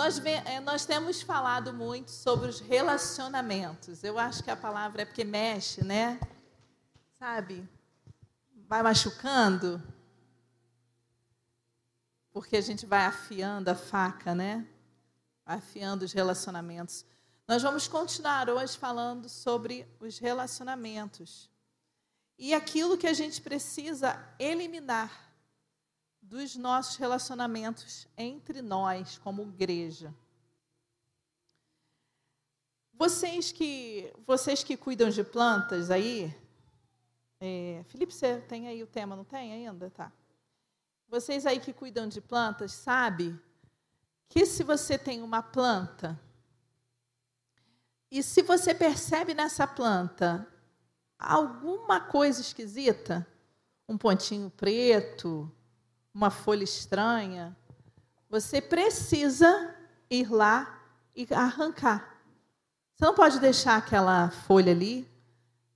Nós, eh, nós temos falado muito sobre os relacionamentos. Eu acho que a palavra é porque mexe, né? Sabe? Vai machucando. Porque a gente vai afiando a faca, né? Afiando os relacionamentos. Nós vamos continuar hoje falando sobre os relacionamentos. E aquilo que a gente precisa eliminar dos nossos relacionamentos entre nós, como igreja. Vocês que, vocês que cuidam de plantas aí, é, Felipe, você tem aí o tema, não tem ainda? Tá. Vocês aí que cuidam de plantas, sabe que se você tem uma planta e se você percebe nessa planta alguma coisa esquisita, um pontinho preto, uma folha estranha, você precisa ir lá e arrancar. Você não pode deixar aquela folha ali,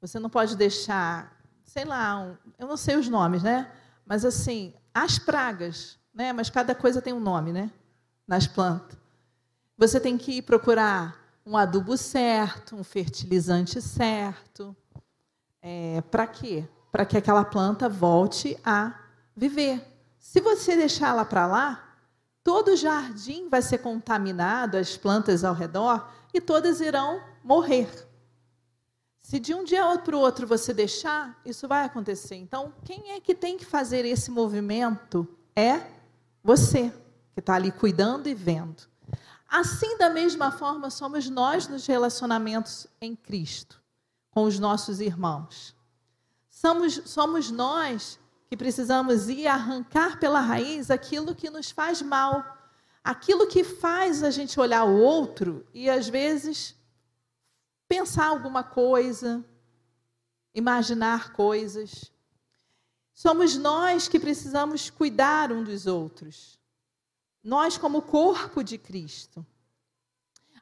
você não pode deixar, sei lá, um, eu não sei os nomes, né? Mas assim, as pragas, né? Mas cada coisa tem um nome, né? Nas plantas. Você tem que ir procurar um adubo certo, um fertilizante certo. É, Para quê? Para que aquela planta volte a viver. Se você deixar ela para lá, todo o jardim vai ser contaminado, as plantas ao redor, e todas irão morrer. Se de um dia para o outro você deixar, isso vai acontecer. Então, quem é que tem que fazer esse movimento? É você, que está ali cuidando e vendo. Assim, da mesma forma, somos nós nos relacionamentos em Cristo, com os nossos irmãos. Somos, somos nós que precisamos ir arrancar pela raiz aquilo que nos faz mal, aquilo que faz a gente olhar o outro e às vezes pensar alguma coisa, imaginar coisas. Somos nós que precisamos cuidar um dos outros. Nós, como corpo de Cristo.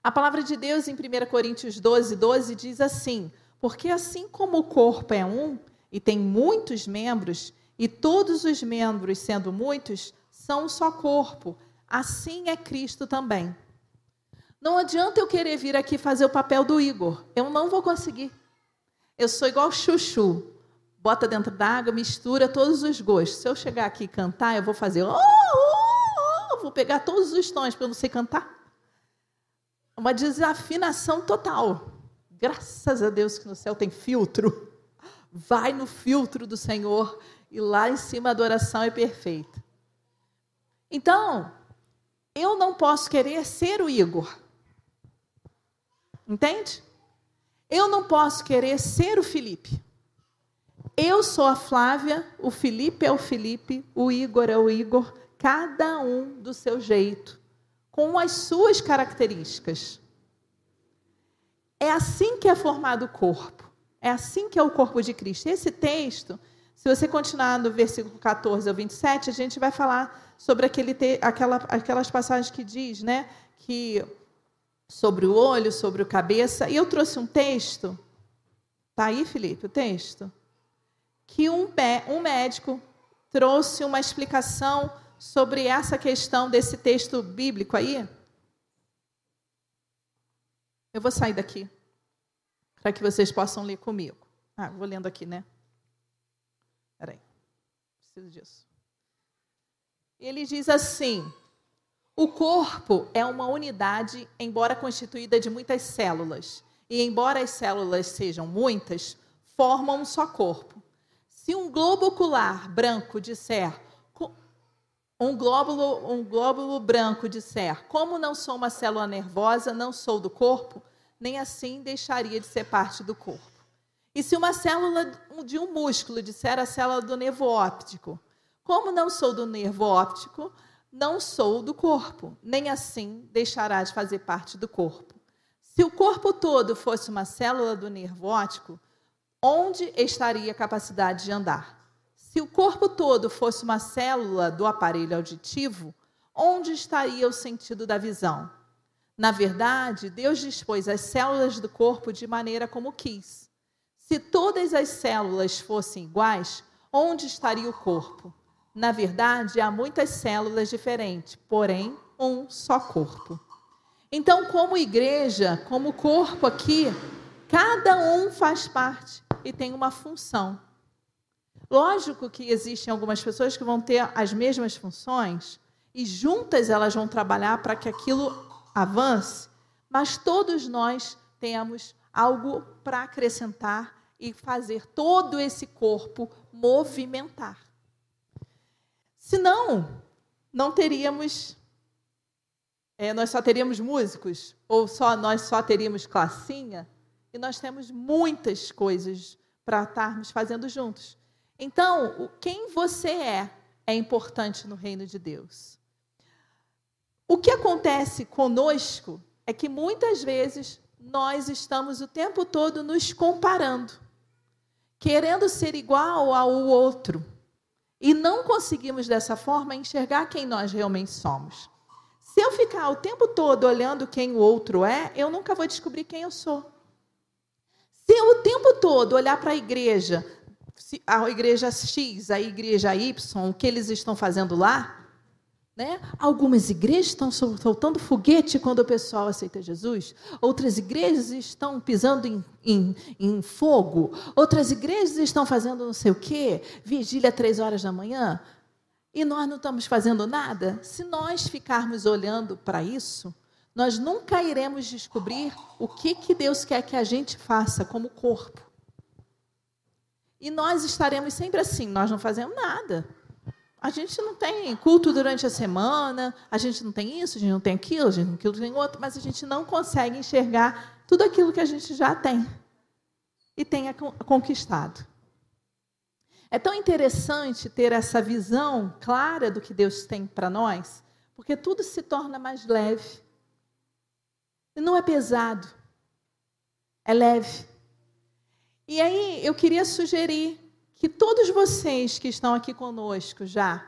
A palavra de Deus em 1 Coríntios 12, 12 diz assim: Porque assim como o corpo é um e tem muitos membros, e todos os membros, sendo muitos, são um só corpo. Assim é Cristo também. Não adianta eu querer vir aqui fazer o papel do Igor. Eu não vou conseguir. Eu sou igual chuchu. Bota dentro d'água, mistura todos os gostos. Se eu chegar aqui e cantar, eu vou fazer. Oh, oh, oh, vou pegar todos os tons, porque eu não sei cantar. Uma desafinação total. Graças a Deus que no céu tem filtro. Vai no filtro do Senhor e lá em cima a adoração é perfeita. Então, eu não posso querer ser o Igor. Entende? Eu não posso querer ser o Felipe. Eu sou a Flávia, o Felipe é o Felipe, o Igor é o Igor, cada um do seu jeito, com as suas características. É assim que é formado o corpo. É assim que é o corpo de Cristo. Esse texto se você continuar no versículo 14 ao 27, a gente vai falar sobre aquele te, aquela, aquelas passagens que diz, né, que sobre o olho, sobre o cabeça. E eu trouxe um texto, tá aí, Felipe, o texto, que um, um médico trouxe uma explicação sobre essa questão desse texto bíblico aí. Eu vou sair daqui para que vocês possam ler comigo. Ah, vou lendo aqui, né? Preciso disso. Ele diz assim: o corpo é uma unidade, embora constituída de muitas células. E embora as células sejam muitas, formam um só corpo. Se um globo ocular branco disser, um glóbulo, um glóbulo branco disser, como não sou uma célula nervosa, não sou do corpo, nem assim deixaria de ser parte do corpo. E se uma célula de um músculo disser a célula do nervo óptico, como não sou do nervo óptico, não sou do corpo, nem assim deixará de fazer parte do corpo. Se o corpo todo fosse uma célula do nervo óptico, onde estaria a capacidade de andar? Se o corpo todo fosse uma célula do aparelho auditivo, onde estaria o sentido da visão? Na verdade, Deus dispôs as células do corpo de maneira como quis. Se todas as células fossem iguais, onde estaria o corpo? Na verdade, há muitas células diferentes, porém, um só corpo. Então, como igreja, como corpo aqui, cada um faz parte e tem uma função. Lógico que existem algumas pessoas que vão ter as mesmas funções e juntas elas vão trabalhar para que aquilo avance, mas todos nós temos algo para acrescentar e fazer todo esse corpo movimentar. Senão, não teríamos, é, nós só teríamos músicos, ou só nós só teríamos classinha, e nós temos muitas coisas para estarmos fazendo juntos. Então, quem você é é importante no reino de Deus. O que acontece conosco é que muitas vezes nós estamos o tempo todo nos comparando, querendo ser igual ao outro, e não conseguimos dessa forma enxergar quem nós realmente somos. Se eu ficar o tempo todo olhando quem o outro é, eu nunca vou descobrir quem eu sou. Se eu o tempo todo olhar para a igreja, a igreja X, a igreja Y, o que eles estão fazendo lá, né? Algumas igrejas estão soltando foguete quando o pessoal aceita Jesus, outras igrejas estão pisando em, em, em fogo, outras igrejas estão fazendo não sei o quê, vigília três horas da manhã, e nós não estamos fazendo nada. Se nós ficarmos olhando para isso, nós nunca iremos descobrir o que, que Deus quer que a gente faça como corpo. E nós estaremos sempre assim, nós não fazemos nada. A gente não tem culto durante a semana, a gente não tem isso, a gente não tem aquilo, a gente não tem aquilo, outro, mas a gente não consegue enxergar tudo aquilo que a gente já tem e tenha conquistado. É tão interessante ter essa visão clara do que Deus tem para nós, porque tudo se torna mais leve. E não é pesado, é leve. E aí eu queria sugerir que todos vocês que estão aqui conosco já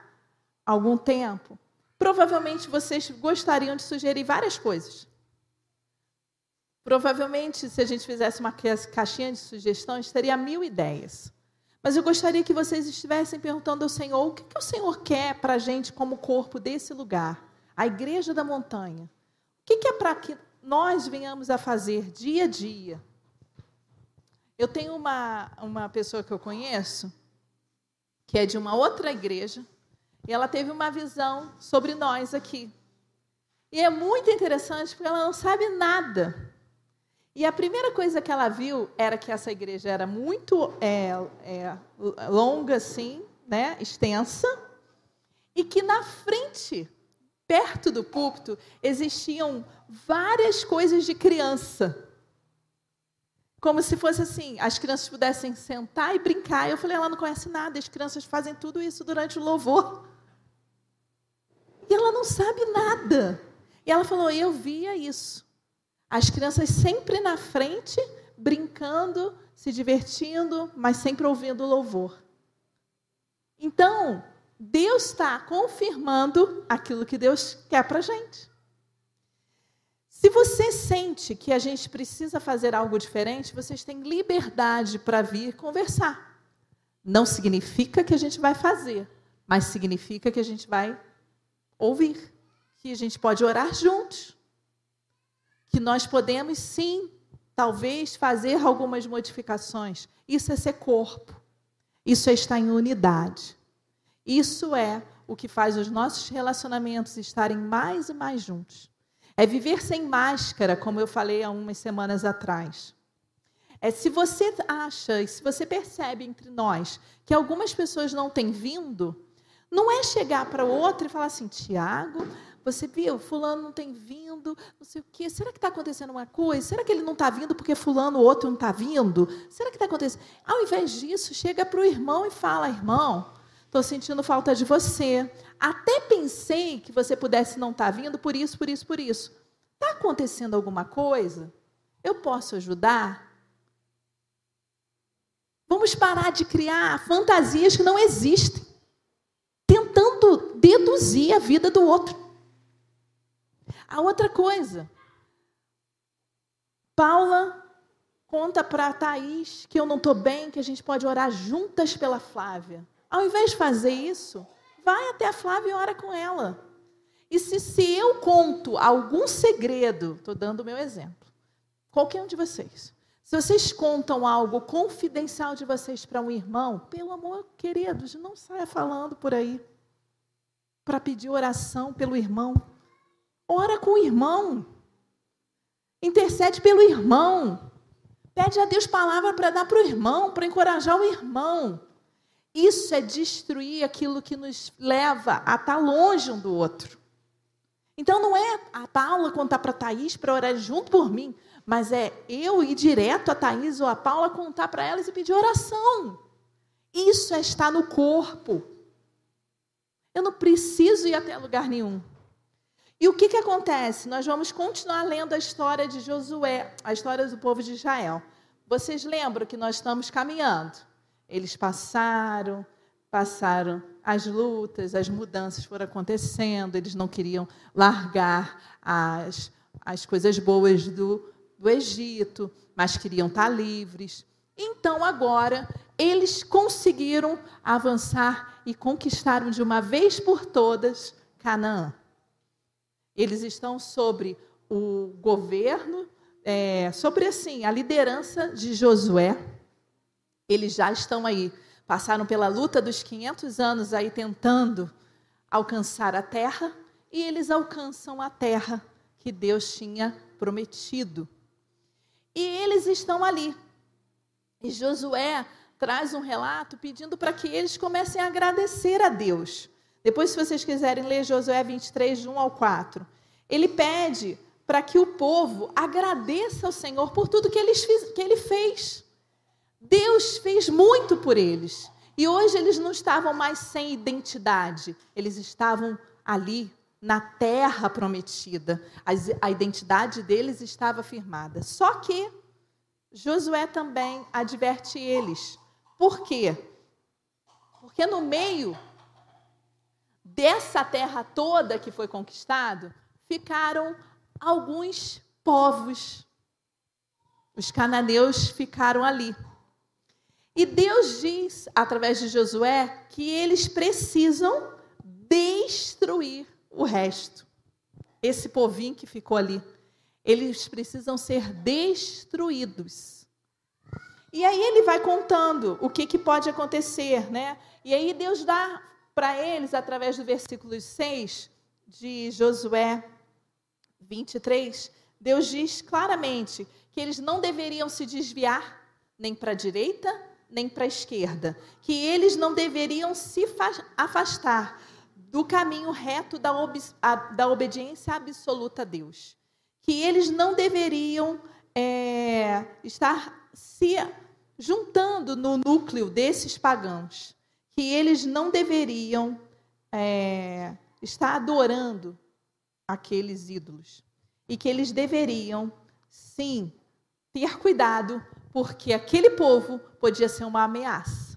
há algum tempo, provavelmente vocês gostariam de sugerir várias coisas. Provavelmente, se a gente fizesse uma caixinha de sugestões, teria mil ideias. Mas eu gostaria que vocês estivessem perguntando ao Senhor o que, que o Senhor quer para a gente como corpo desse lugar, a igreja da montanha. O que, que é para que nós venhamos a fazer dia a dia? Eu tenho uma, uma pessoa que eu conheço, que é de uma outra igreja, e ela teve uma visão sobre nós aqui. E é muito interessante porque ela não sabe nada. E a primeira coisa que ela viu era que essa igreja era muito é, é, longa, assim, né, extensa, e que na frente, perto do púlpito, existiam várias coisas de criança como se fosse assim, as crianças pudessem sentar e brincar. Eu falei, ela não conhece nada, as crianças fazem tudo isso durante o louvor. E ela não sabe nada. E ela falou, eu via isso. As crianças sempre na frente, brincando, se divertindo, mas sempre ouvindo o louvor. Então, Deus está confirmando aquilo que Deus quer para a gente. Se você sente que a gente precisa fazer algo diferente, vocês têm liberdade para vir conversar. Não significa que a gente vai fazer, mas significa que a gente vai ouvir, que a gente pode orar juntos, que nós podemos sim, talvez, fazer algumas modificações. Isso é ser corpo, isso é estar em unidade. Isso é o que faz os nossos relacionamentos estarem mais e mais juntos. É viver sem máscara, como eu falei há umas semanas atrás. É se você acha e se você percebe entre nós que algumas pessoas não têm vindo, não é chegar para o outro e falar assim, Tiago, você viu, fulano não tem vindo, não sei o quê. Será que está acontecendo uma coisa? Será que ele não está vindo porque fulano, o outro não está vindo? Será que está acontecendo? Ao invés disso, chega para o irmão e fala, irmão, estou sentindo falta de você. Até pensei que você pudesse não estar tá vindo por isso, por isso, por isso. Está acontecendo alguma coisa? Eu posso ajudar? Vamos parar de criar fantasias que não existem, tentando deduzir a vida do outro. A outra coisa, Paula conta para Thaís que eu não estou bem, que a gente pode orar juntas pela Flávia. Ao invés de fazer isso, vai até a Flávia e ora com ela. E se, se eu conto algum segredo, estou dando o meu exemplo, qualquer um de vocês, se vocês contam algo confidencial de vocês para um irmão, pelo amor, queridos, não saia falando por aí para pedir oração pelo irmão. Ora com o irmão. Intercede pelo irmão. Pede a Deus palavra para dar para o irmão, para encorajar o irmão. Isso é destruir aquilo que nos leva a estar longe um do outro. Então não é a Paula contar para a Thaís para orar junto por mim, mas é eu ir direto a Thaís ou a Paula contar para elas e pedir oração. Isso é estar no corpo. Eu não preciso ir até lugar nenhum. E o que, que acontece? Nós vamos continuar lendo a história de Josué, a história do povo de Israel. Vocês lembram que nós estamos caminhando? Eles passaram, passaram as lutas, as mudanças foram acontecendo, eles não queriam largar as, as coisas boas do, do Egito, mas queriam estar livres. Então, agora, eles conseguiram avançar e conquistaram de uma vez por todas Canaã. Eles estão sobre o governo, é, sobre assim a liderança de Josué. Eles já estão aí, passaram pela luta dos 500 anos aí tentando alcançar a terra e eles alcançam a terra que Deus tinha prometido. E eles estão ali. E Josué traz um relato pedindo para que eles comecem a agradecer a Deus. Depois, se vocês quiserem ler Josué 23, de 1 ao 4, ele pede para que o povo agradeça ao Senhor por tudo que, que ele fez. Deus fez muito por eles. E hoje eles não estavam mais sem identidade, eles estavam ali na terra prometida. A identidade deles estava firmada. Só que Josué também adverte eles. Por quê? Porque no meio dessa terra toda que foi conquistado, ficaram alguns povos. Os cananeus ficaram ali. E Deus diz, através de Josué, que eles precisam destruir o resto. Esse povinho que ficou ali, eles precisam ser destruídos. E aí ele vai contando o que, que pode acontecer, né? E aí Deus dá para eles, através do versículo 6 de Josué 23, Deus diz claramente que eles não deveriam se desviar nem para a direita, nem para a esquerda, que eles não deveriam se afastar do caminho reto da, ob da obediência absoluta a Deus. Que eles não deveriam é, estar se juntando no núcleo desses pagãos. Que eles não deveriam é, estar adorando aqueles ídolos. E que eles deveriam, sim, ter cuidado, porque aquele povo podia ser uma ameaça.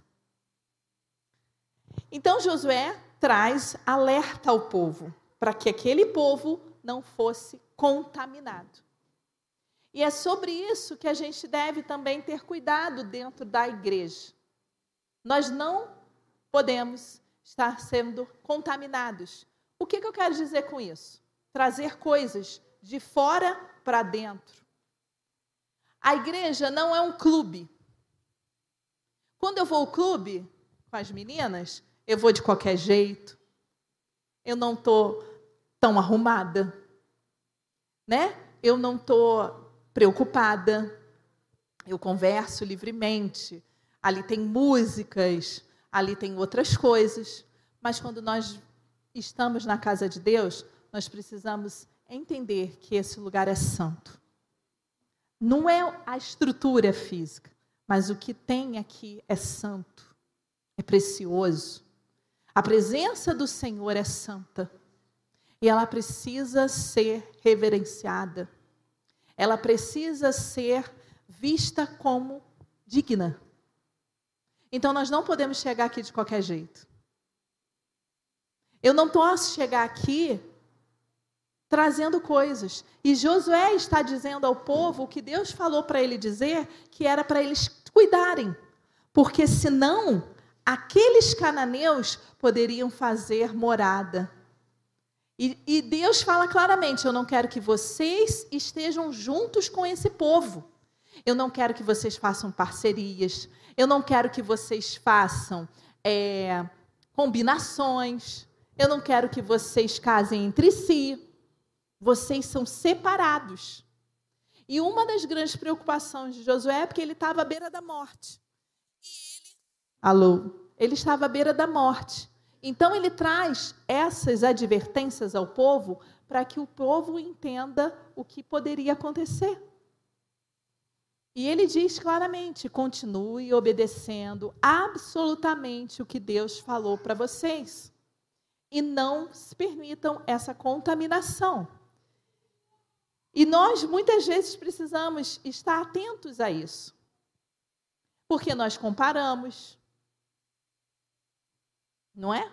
Então Josué traz alerta ao povo, para que aquele povo não fosse contaminado. E é sobre isso que a gente deve também ter cuidado dentro da igreja. Nós não podemos estar sendo contaminados. O que, que eu quero dizer com isso? Trazer coisas de fora para dentro. A igreja não é um clube. Quando eu vou ao clube com as meninas, eu vou de qualquer jeito. Eu não estou tão arrumada. Né? Eu não estou preocupada. Eu converso livremente. Ali tem músicas, ali tem outras coisas. Mas quando nós estamos na casa de Deus, nós precisamos entender que esse lugar é santo. Não é a estrutura física, mas o que tem aqui é santo, é precioso. A presença do Senhor é santa e ela precisa ser reverenciada. Ela precisa ser vista como digna. Então nós não podemos chegar aqui de qualquer jeito. Eu não posso chegar aqui trazendo coisas. E Josué está dizendo ao povo o que Deus falou para ele dizer, que era para eles cuidarem. Porque senão aqueles cananeus poderiam fazer morada. E, e Deus fala claramente: eu não quero que vocês estejam juntos com esse povo. Eu não quero que vocês façam parcerias. Eu não quero que vocês façam é, combinações. Eu não quero que vocês casem entre si. Vocês são separados. E uma das grandes preocupações de Josué é porque ele estava à beira da morte. Ele. Alô? Ele estava à beira da morte. Então ele traz essas advertências ao povo para que o povo entenda o que poderia acontecer. E ele diz claramente: continue obedecendo absolutamente o que Deus falou para vocês. E não se permitam essa contaminação. E nós muitas vezes precisamos estar atentos a isso. Porque nós comparamos. Não é?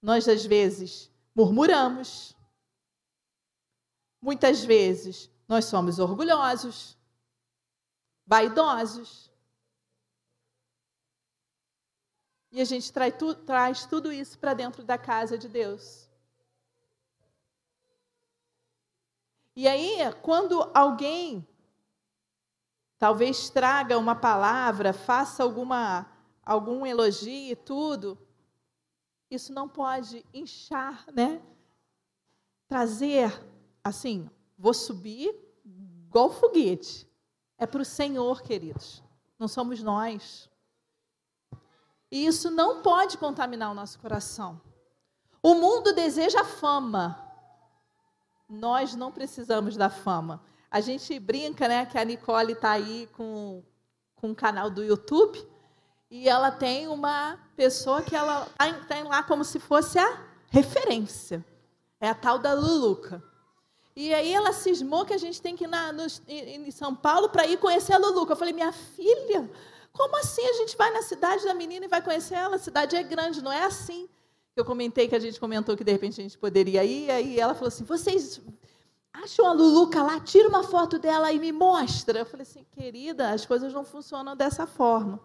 Nós às vezes murmuramos. Muitas vezes nós somos orgulhosos vaidosos. E a gente traz, tu, traz tudo isso para dentro da casa de Deus. E aí, quando alguém talvez traga uma palavra, faça alguma algum elogio e tudo, isso não pode inchar, né? Trazer assim, vou subir igual foguete. É para o Senhor, queridos. Não somos nós. E isso não pode contaminar o nosso coração. O mundo deseja fama. Nós não precisamos da fama. A gente brinca, né, que a Nicole está aí com, com um canal do YouTube e ela tem uma pessoa que ela tem lá como se fosse a referência. É a tal da Luluca. E aí ela cismou que a gente tem que ir na, no, em São Paulo para ir conhecer a Luluca. Eu falei, minha filha, como assim a gente vai na cidade da menina e vai conhecer ela? A cidade é grande, não é assim. Eu comentei que a gente comentou que de repente a gente poderia ir, aí ela falou assim: vocês acham a Luluca lá, tira uma foto dela e me mostra. Eu falei assim, querida, as coisas não funcionam dessa forma.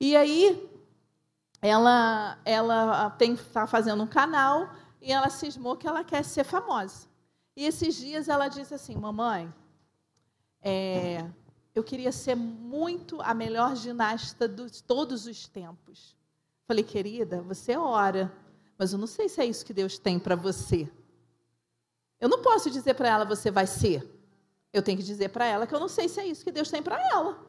E aí ela ela está fazendo um canal e ela cismou que ela quer ser famosa. E esses dias ela disse assim: Mamãe, é, eu queria ser muito a melhor ginasta de todos os tempos. Falei, querida, você ora, mas eu não sei se é isso que Deus tem para você. Eu não posso dizer para ela, você vai ser. Eu tenho que dizer para ela que eu não sei se é isso que Deus tem para ela.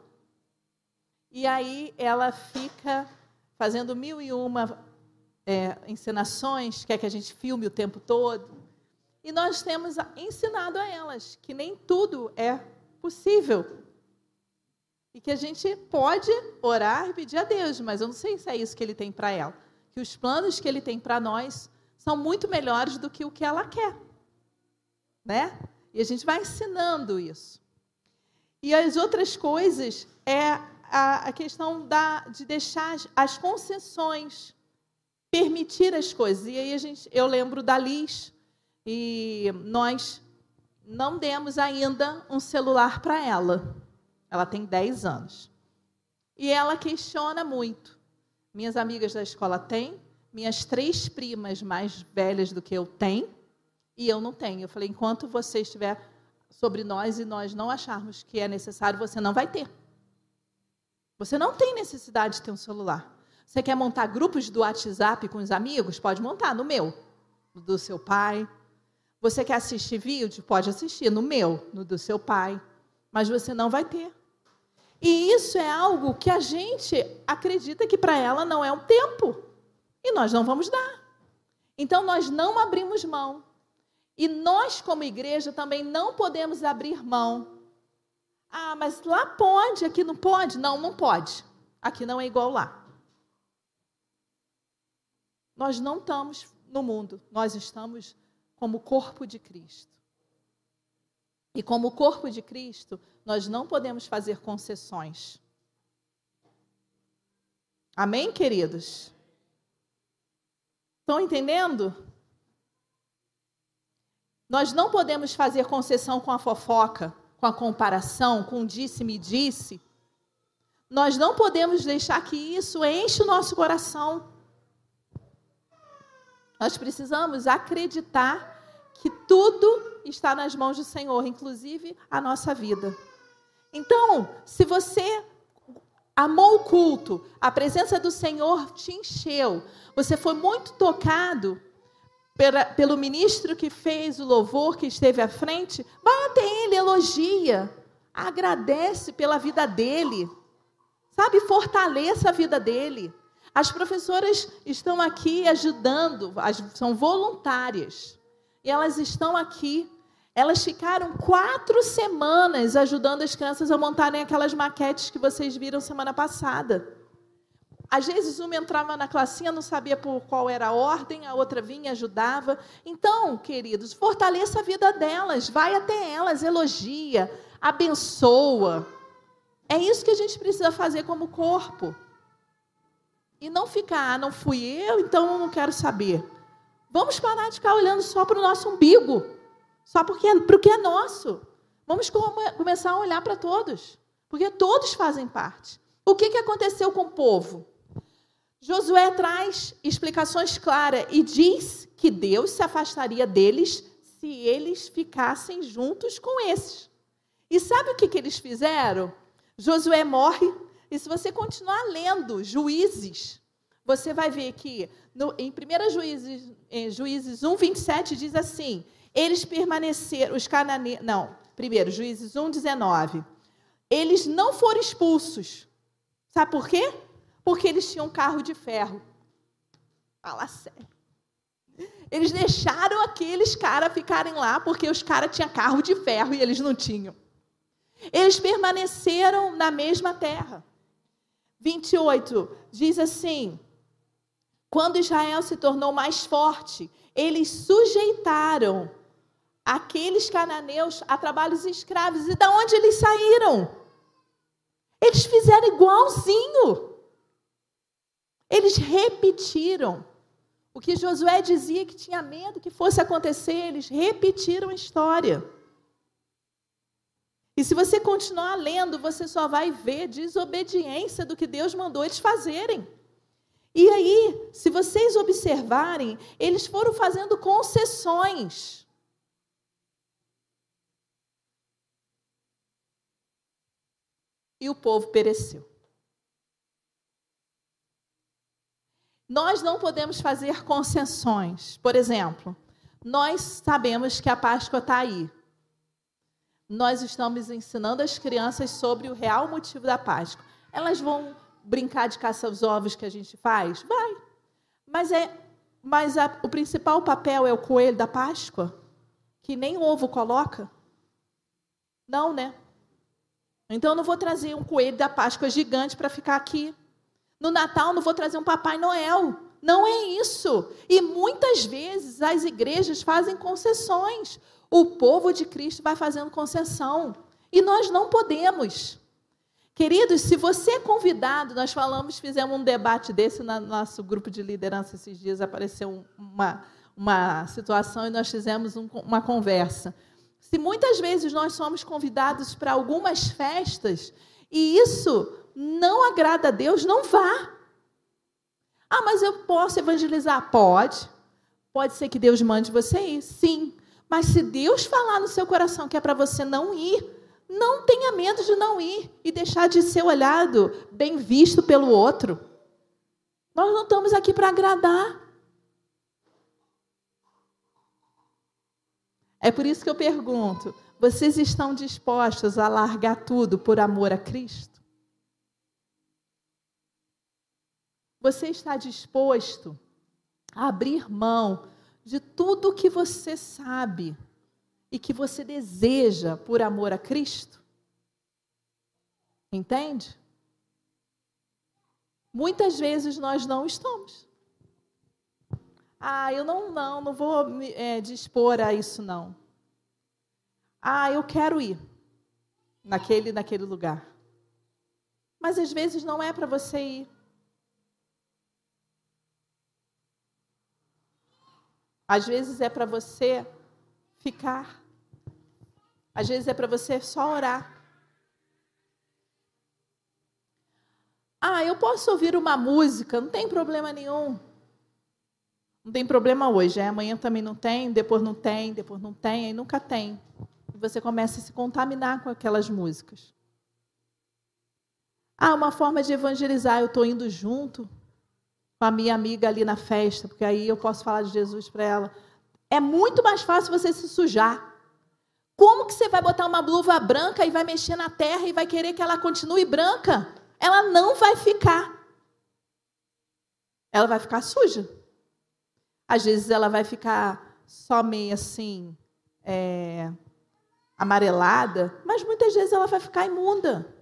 E aí ela fica fazendo mil e uma é, encenações, quer que a gente filme o tempo todo. E nós temos ensinado a elas que nem tudo é possível. E que a gente pode orar e pedir a Deus, mas eu não sei se é isso que ele tem para ela. Que os planos que ele tem para nós são muito melhores do que o que ela quer. Né? E a gente vai ensinando isso. E as outras coisas é a, questão da, de deixar as, as concessões, permitir as coisas. E aí a gente, eu lembro da Liz, e nós não demos ainda um celular para ela. Ela tem 10 anos. E ela questiona muito. Minhas amigas da escola têm, minhas três primas mais velhas do que eu têm, e eu não tenho. Eu falei: enquanto você estiver sobre nós e nós não acharmos que é necessário, você não vai ter. Você não tem necessidade de ter um celular. Você quer montar grupos do WhatsApp com os amigos? Pode montar no meu, do seu pai, você quer assistir vídeo? Pode assistir no meu, no do seu pai, mas você não vai ter. E isso é algo que a gente acredita que para ela não é um tempo. E nós não vamos dar. Então nós não abrimos mão. E nós, como igreja, também não podemos abrir mão. Ah, mas lá pode, aqui não pode? Não, não pode. Aqui não é igual lá. Nós não estamos no mundo, nós estamos como corpo de Cristo. E como corpo de Cristo, nós não podemos fazer concessões. Amém, queridos? Estão entendendo? Nós não podemos fazer concessão com a fofoca, com a comparação, com disse-me disse. Nós não podemos deixar que isso enche o nosso coração. Nós precisamos acreditar que tudo está nas mãos do Senhor, inclusive a nossa vida. Então, se você amou o culto, a presença do Senhor te encheu, você foi muito tocado pela, pelo ministro que fez o louvor, que esteve à frente, vai até ele, elogia, agradece pela vida dele, sabe? Fortaleça a vida dele. As professoras estão aqui ajudando, são voluntárias, e elas estão aqui. Elas ficaram quatro semanas ajudando as crianças a montarem aquelas maquetes que vocês viram semana passada. Às vezes uma entrava na classinha, não sabia por qual era a ordem, a outra vinha ajudava. Então, queridos, fortaleça a vida delas, vai até elas, elogia, abençoa. É isso que a gente precisa fazer como corpo. E não ficar, ah, não fui eu, então eu não quero saber. Vamos parar de ficar olhando só para o nosso umbigo, só porque é, para o que é nosso. Vamos começar a olhar para todos, porque todos fazem parte. O que, que aconteceu com o povo? Josué traz explicações claras e diz que Deus se afastaria deles se eles ficassem juntos com esses. E sabe o que, que eles fizeram? Josué morre, e se você continuar lendo Juízes, você vai ver que no, em 1 Juízes, Juízes 1, 27, diz assim: eles permaneceram, os cananeus. Não, primeiro, Juízes 1, 19. Eles não foram expulsos. Sabe por quê? Porque eles tinham carro de ferro. Fala sério. Eles deixaram aqueles caras ficarem lá porque os caras tinham carro de ferro e eles não tinham. Eles permaneceram na mesma terra. 28 diz assim: Quando Israel se tornou mais forte, eles sujeitaram aqueles cananeus a trabalhos escravos. E da onde eles saíram? Eles fizeram igualzinho. Eles repetiram. O que Josué dizia que tinha medo que fosse acontecer, eles repetiram a história. E se você continuar lendo, você só vai ver desobediência do que Deus mandou eles fazerem. E aí, se vocês observarem, eles foram fazendo concessões. E o povo pereceu. Nós não podemos fazer concessões. Por exemplo, nós sabemos que a Páscoa está aí. Nós estamos ensinando as crianças sobre o real motivo da Páscoa. Elas vão brincar de caça aos ovos que a gente faz? Vai. Mas, é, mas a, o principal papel é o coelho da Páscoa? Que nem ovo coloca? Não, né? Então eu não vou trazer um coelho da Páscoa gigante para ficar aqui. No Natal não vou trazer um Papai Noel. Não é isso. E muitas vezes as igrejas fazem concessões. O povo de Cristo vai fazendo concessão. E nós não podemos. Queridos, se você é convidado, nós falamos, fizemos um debate desse no nosso grupo de liderança esses dias, apareceu uma, uma situação e nós fizemos um, uma conversa. Se muitas vezes nós somos convidados para algumas festas, e isso não agrada a Deus, não vá. Ah, mas eu posso evangelizar? Pode. Pode ser que Deus mande você ir, sim. Mas se Deus falar no seu coração que é para você não ir, não tenha medo de não ir e deixar de ser olhado, bem visto pelo outro. Nós não estamos aqui para agradar. É por isso que eu pergunto: vocês estão dispostos a largar tudo por amor a Cristo? Você está disposto a abrir mão de tudo que você sabe e que você deseja por amor a Cristo? Entende? Muitas vezes nós não estamos. Ah, eu não, não, não vou me é, dispor a isso não. Ah, eu quero ir naquele, naquele lugar. Mas às vezes não é para você ir. Às vezes é para você ficar. Às vezes é para você só orar. Ah, eu posso ouvir uma música, não tem problema nenhum. Não tem problema hoje, é, amanhã também não tem, depois não tem, depois não tem, aí nunca tem. E você começa a se contaminar com aquelas músicas. Ah, uma forma de evangelizar, eu estou indo junto com a minha amiga ali na festa, porque aí eu posso falar de Jesus para ela. É muito mais fácil você se sujar. Como que você vai botar uma blusa branca e vai mexer na terra e vai querer que ela continue branca? Ela não vai ficar. Ela vai ficar suja. Às vezes ela vai ficar só meio assim, é, amarelada, mas muitas vezes ela vai ficar imunda.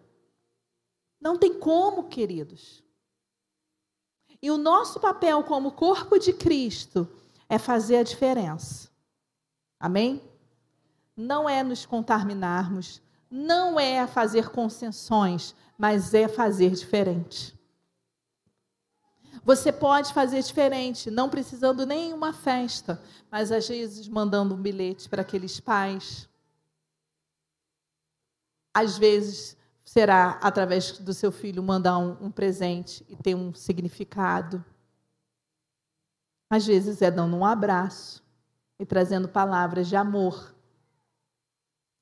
Não tem como, queridos. E o nosso papel como corpo de Cristo é fazer a diferença. Amém? Não é nos contaminarmos, não é fazer concessões, mas é fazer diferente. Você pode fazer diferente, não precisando nenhuma festa, mas às vezes mandando um bilhete para aqueles pais. Às vezes será através do seu filho mandar um, um presente e ter um significado. Às vezes é dando um abraço e trazendo palavras de amor.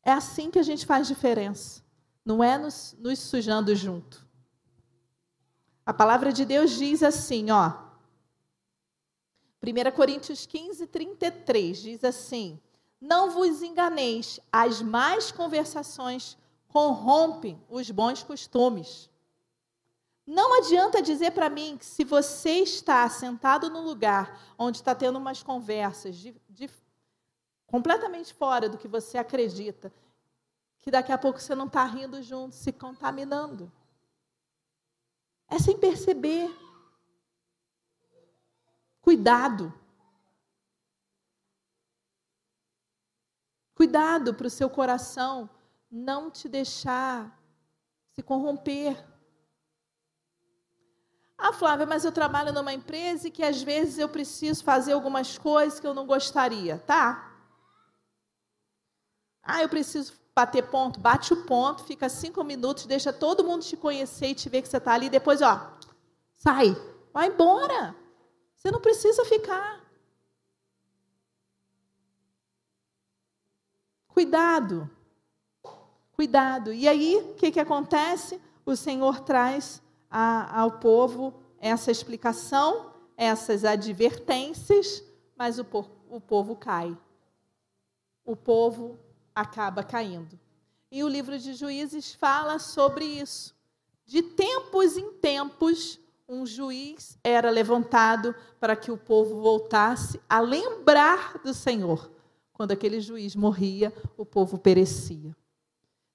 É assim que a gente faz diferença. Não é nos, nos sujando junto. A palavra de Deus diz assim, ó. 1 Coríntios 15, 33 diz assim: Não vos enganeis, as más conversações corrompem os bons costumes. Não adianta dizer para mim que se você está sentado num lugar onde está tendo umas conversas de, de, completamente fora do que você acredita, que daqui a pouco você não está rindo junto, se contaminando. É sem perceber. Cuidado. Cuidado para o seu coração não te deixar se corromper. Ah, Flávia, mas eu trabalho numa empresa e que às vezes eu preciso fazer algumas coisas que eu não gostaria, tá? Ah, eu preciso bater ponto, bate o ponto, fica cinco minutos, deixa todo mundo te conhecer e te ver que você está ali, depois, ó, sai, vai embora. Você não precisa ficar. Cuidado. Cuidado. E aí, o que, que acontece? O Senhor traz a, ao povo essa explicação, essas advertências, mas o, o povo cai. O povo acaba caindo. E o livro de Juízes fala sobre isso. De tempos em tempos, um juiz era levantado para que o povo voltasse a lembrar do Senhor. Quando aquele juiz morria, o povo perecia.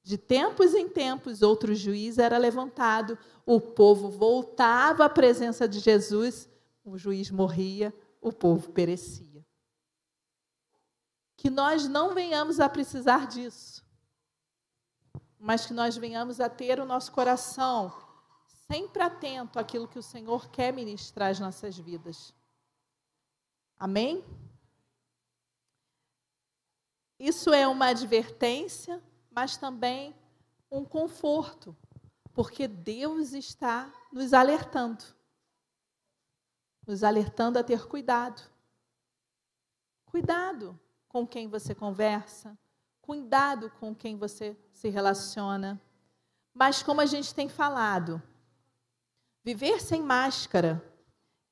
De tempos em tempos, outro juiz era levantado, o povo voltava à presença de Jesus, o juiz morria, o povo perecia. Que nós não venhamos a precisar disso, mas que nós venhamos a ter o nosso coração sempre atento àquilo que o Senhor quer ministrar às nossas vidas. Amém? Isso é uma advertência mas também um conforto, porque Deus está nos alertando nos alertando a ter cuidado. Cuidado com quem você conversa, cuidado com quem você se relaciona. Mas, como a gente tem falado, viver sem máscara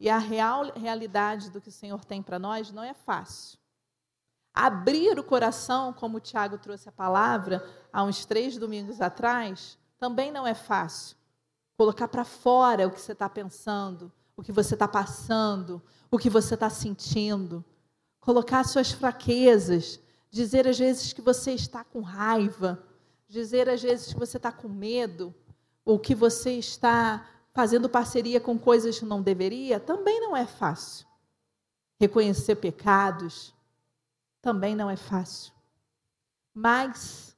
e a real realidade do que o Senhor tem para nós não é fácil. Abrir o coração, como o Tiago trouxe a palavra há uns três domingos atrás, também não é fácil. Colocar para fora o que você está pensando, o que você está passando, o que você está sentindo. Colocar suas fraquezas, dizer às vezes que você está com raiva, dizer às vezes que você está com medo, ou que você está fazendo parceria com coisas que não deveria, também não é fácil. Reconhecer pecados, também não é fácil. Mas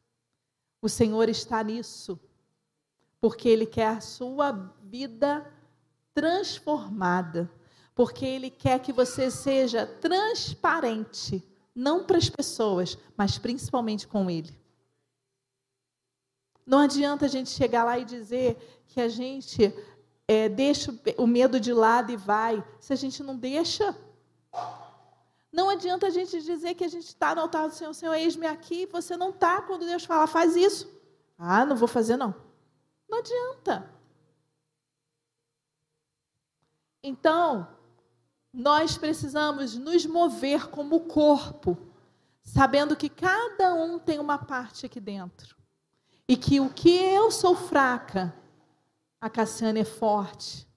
o Senhor está nisso, porque Ele quer a sua vida transformada, porque Ele quer que você seja transparente, não para as pessoas, mas principalmente com Ele. Não adianta a gente chegar lá e dizer que a gente é, deixa o medo de lado e vai, se a gente não deixa. Não adianta a gente dizer que a gente está no altar do Senhor, Senhor, eis-me aqui, você não está quando Deus fala, faz isso. Ah, não vou fazer não. Não adianta. Então, nós precisamos nos mover como corpo, sabendo que cada um tem uma parte aqui dentro. E que o que eu sou fraca, a Cassiane é forte.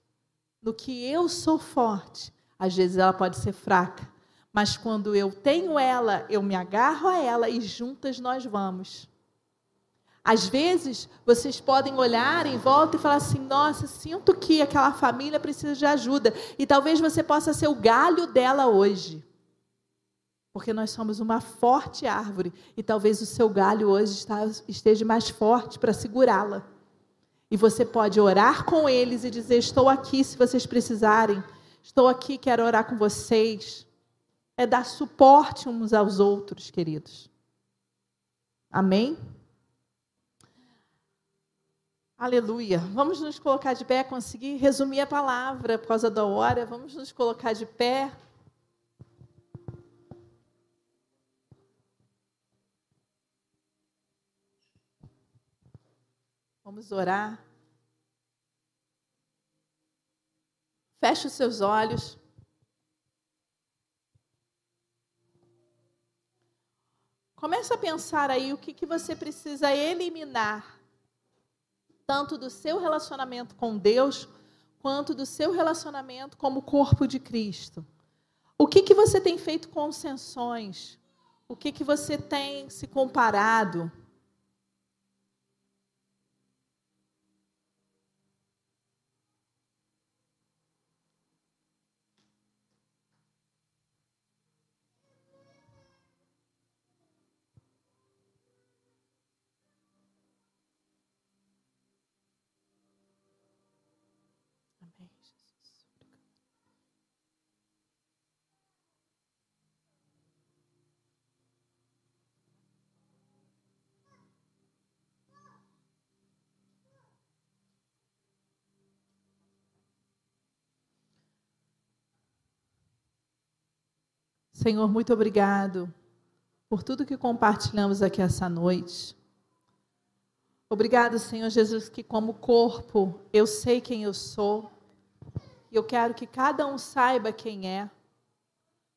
No que eu sou forte, às vezes ela pode ser fraca, mas quando eu tenho ela, eu me agarro a ela e juntas nós vamos. Às vezes, vocês podem olhar em volta e falar assim: nossa, sinto que aquela família precisa de ajuda. E talvez você possa ser o galho dela hoje. Porque nós somos uma forte árvore. E talvez o seu galho hoje esteja mais forte para segurá-la. E você pode orar com eles e dizer: Estou aqui se vocês precisarem. Estou aqui, quero orar com vocês. É dar suporte uns aos outros, queridos. Amém? Aleluia. Vamos nos colocar de pé, conseguir resumir a palavra por causa da hora. Vamos nos colocar de pé. Vamos orar. Feche os seus olhos. Comece a pensar aí o que, que você precisa eliminar tanto do seu relacionamento com Deus, quanto do seu relacionamento como corpo de Cristo. O que, que você tem feito concessões? O que, que você tem se comparado? Senhor, muito obrigado por tudo que compartilhamos aqui essa noite. Obrigado, Senhor Jesus, que como corpo eu sei quem eu sou. E eu quero que cada um saiba quem é.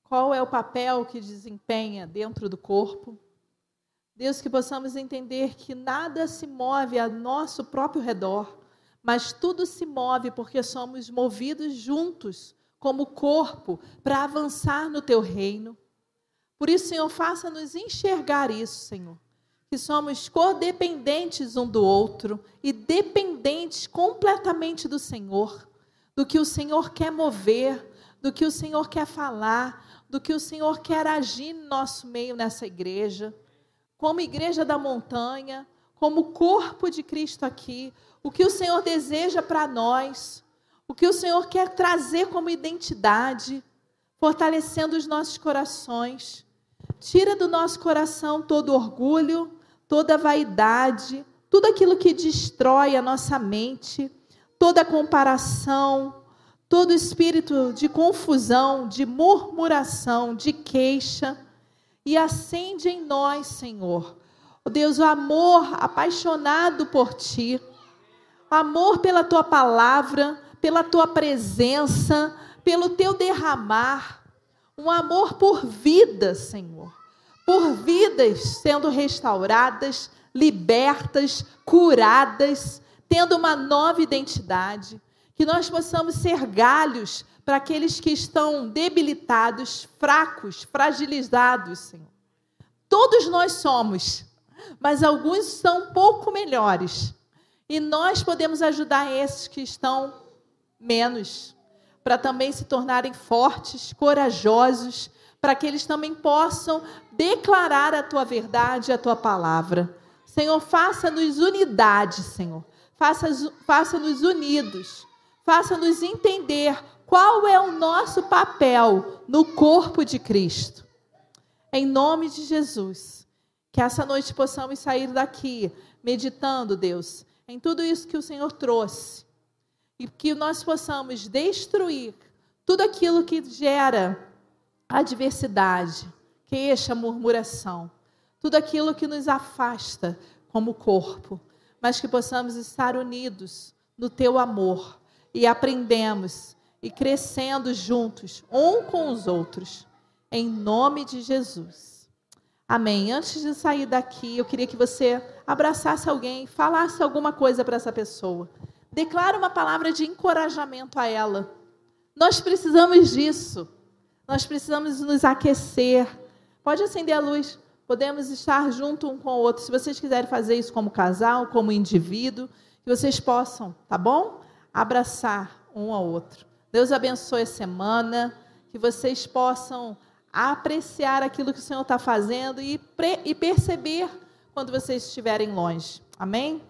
Qual é o papel que desempenha dentro do corpo. Deus, que possamos entender que nada se move a nosso próprio redor, mas tudo se move porque somos movidos juntos como corpo para avançar no teu reino. Por isso, Senhor, faça-nos enxergar isso, Senhor. Que somos codependentes um do outro e dependentes completamente do Senhor, do que o Senhor quer mover, do que o Senhor quer falar, do que o Senhor quer agir no nosso meio nessa igreja, como igreja da montanha, como corpo de Cristo aqui, o que o Senhor deseja para nós o que o Senhor quer trazer como identidade, fortalecendo os nossos corações. Tira do nosso coração todo orgulho, toda vaidade, tudo aquilo que destrói a nossa mente, toda comparação, todo espírito de confusão, de murmuração, de queixa, e acende em nós, Senhor, oh Deus, o amor apaixonado por Ti, amor pela Tua palavra, pela tua presença, pelo teu derramar, um amor por vida, Senhor, por vidas sendo restauradas, libertas, curadas, tendo uma nova identidade, que nós possamos ser galhos para aqueles que estão debilitados, fracos, fragilizados, Senhor. Todos nós somos, mas alguns são um pouco melhores. E nós podemos ajudar esses que estão menos, para também se tornarem fortes, corajosos, para que eles também possam declarar a tua verdade, a tua palavra. Senhor, faça-nos unidade, Senhor. Faça-nos faça unidos. Faça-nos entender qual é o nosso papel no corpo de Cristo. Em nome de Jesus. Que essa noite possamos sair daqui meditando, Deus, em tudo isso que o Senhor trouxe e que nós possamos destruir tudo aquilo que gera adversidade, queixa, murmuração, tudo aquilo que nos afasta como corpo, mas que possamos estar unidos no teu amor e aprendemos e crescendo juntos, um com os outros, em nome de Jesus. Amém. Antes de sair daqui, eu queria que você abraçasse alguém, falasse alguma coisa para essa pessoa. Declara uma palavra de encorajamento a ela. Nós precisamos disso. Nós precisamos nos aquecer. Pode acender a luz. Podemos estar junto um com o outro. Se vocês quiserem fazer isso como casal, como indivíduo, que vocês possam, tá bom? Abraçar um ao outro. Deus abençoe a semana, que vocês possam apreciar aquilo que o Senhor está fazendo e, e perceber quando vocês estiverem longe. Amém?